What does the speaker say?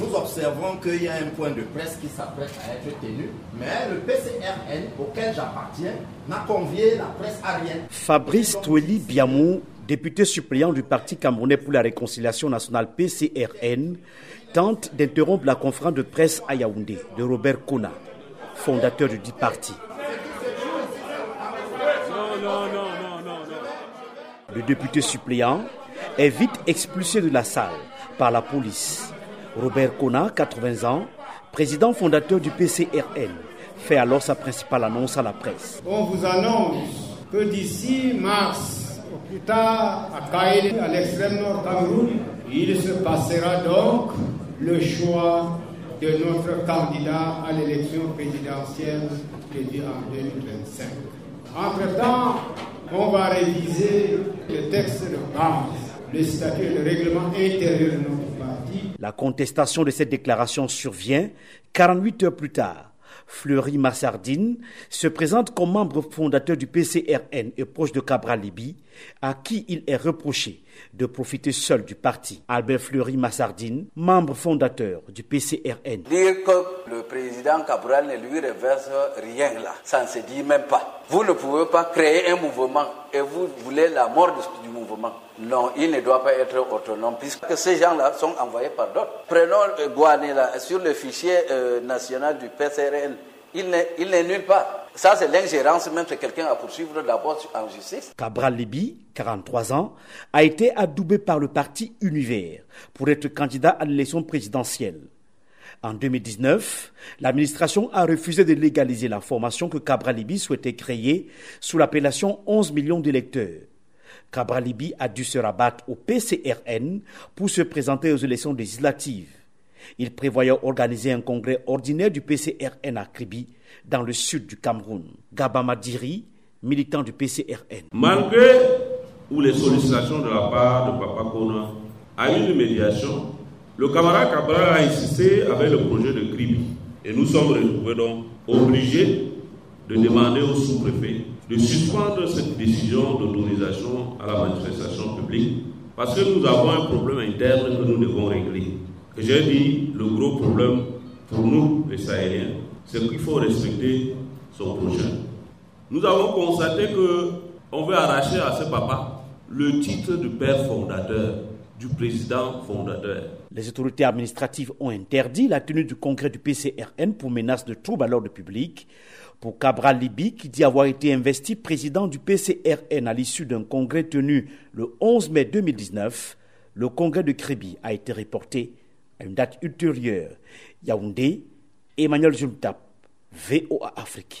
nous observons qu'il y a un point de presse qui s'apprête à être tenu, mais le PCRN auquel j'appartiens n'a convié la presse à rien. Fabrice Toueli Biamou, député suppléant du Parti camerounais pour la réconciliation nationale PCRN, tente d'interrompre la conférence de presse à Yaoundé de Robert Kona, fondateur du dit parti. Le député suppléant est vite expulsé de la salle par la police. Robert Kona, 80 ans, président fondateur du PCRN, fait alors sa principale annonce à la presse. On vous annonce que d'ici mars, au plus tard, à Kaïl, à l'extrême nord Cameroun, il se passera donc le choix de notre candidat à l'élection présidentielle prévue en 2025. Entre-temps, on va réviser le texte de base, le statut et le règlement intérieur de notre La contestation de cette déclaration survient 48 heures plus tard. Fleury Massardine se présente comme membre fondateur du PCRN et proche de Cabral Libi, à qui il est reproché de profiter seul du parti. Albert Fleury Massardine, membre fondateur du PCRN. Dire que le président Cabral ne lui reverse rien là, ça ne se dit même pas. Vous ne pouvez pas créer un mouvement et vous voulez la mort du mouvement. Non, il ne doit pas être autonome puisque ces gens-là sont envoyés par d'autres. Prenons Guané là, sur le fichier euh, national du PCRN. Il n'est nulle part. Ça, c'est l'ingérence même de quelqu'un à poursuivre d'abord en justice. Cabral Libi, 43 ans, a été adoubé par le parti Univers pour être candidat à l'élection présidentielle. En 2019, l'administration a refusé de légaliser la formation que Cabral Libi souhaitait créer sous l'appellation 11 millions d'électeurs. Cabral Libi a dû se rabattre au PCRN pour se présenter aux élections législatives. Il prévoyait organiser un congrès ordinaire du PCRN à Kribi, dans le sud du Cameroun. Gabama Diri, militant du PCRN. Malgré ou les sollicitations de la part de Papa Kona à une médiation, le camarade Cabral a insisté avec le projet de Kribi. Et nous sommes donc obligés de demander au sous-préfet de suspendre cette décision d'autorisation à la manifestation publique parce que nous avons un problème interne que nous devons régler. J'ai dit, le gros problème pour nous, les Sahéliens, c'est qu'il faut respecter son prochain. Nous avons constaté que on veut arracher à ce papa le titre de père fondateur, du président fondateur. Les autorités administratives ont interdit la tenue du congrès du PCRN pour menace de troubles à l'ordre public. Pour Cabral Libi, qui dit avoir été investi président du PCRN à l'issue d'un congrès tenu le 11 mai 2019, le congrès de Créby a été reporté à une date ultérieure. Yaoundé, Emmanuel Juntap, VOA Afrique.